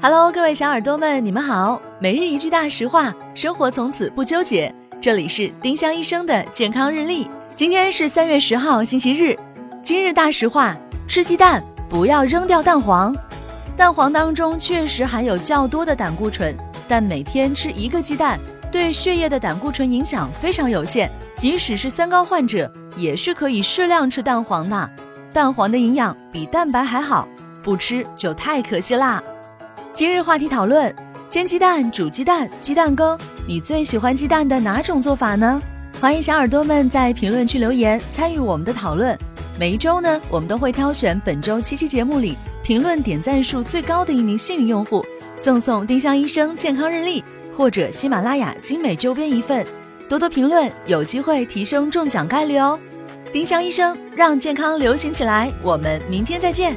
Hello，各位小耳朵们，你们好。每日一句大实话，生活从此不纠结。这里是丁香医生的健康日历。今天是三月十号，星期日。今日大实话：吃鸡蛋不要扔掉蛋黄。蛋黄当中确实含有较多的胆固醇，但每天吃一个鸡蛋，对血液的胆固醇影响非常有限。即使是三高患者，也是可以适量吃蛋黄的。蛋黄的营养比蛋白还好，不吃就太可惜啦。今日话题讨论：煎鸡蛋、煮鸡蛋、鸡蛋羹，你最喜欢鸡蛋的哪种做法呢？欢迎小耳朵们在评论区留言参与我们的讨论。每一周呢，我们都会挑选本周七期节目里评论点赞数最高的一名幸运用户，赠送丁香医生健康日历或者喜马拉雅精美周边一份。多多评论，有机会提升中奖概率哦！丁香医生让健康流行起来，我们明天再见。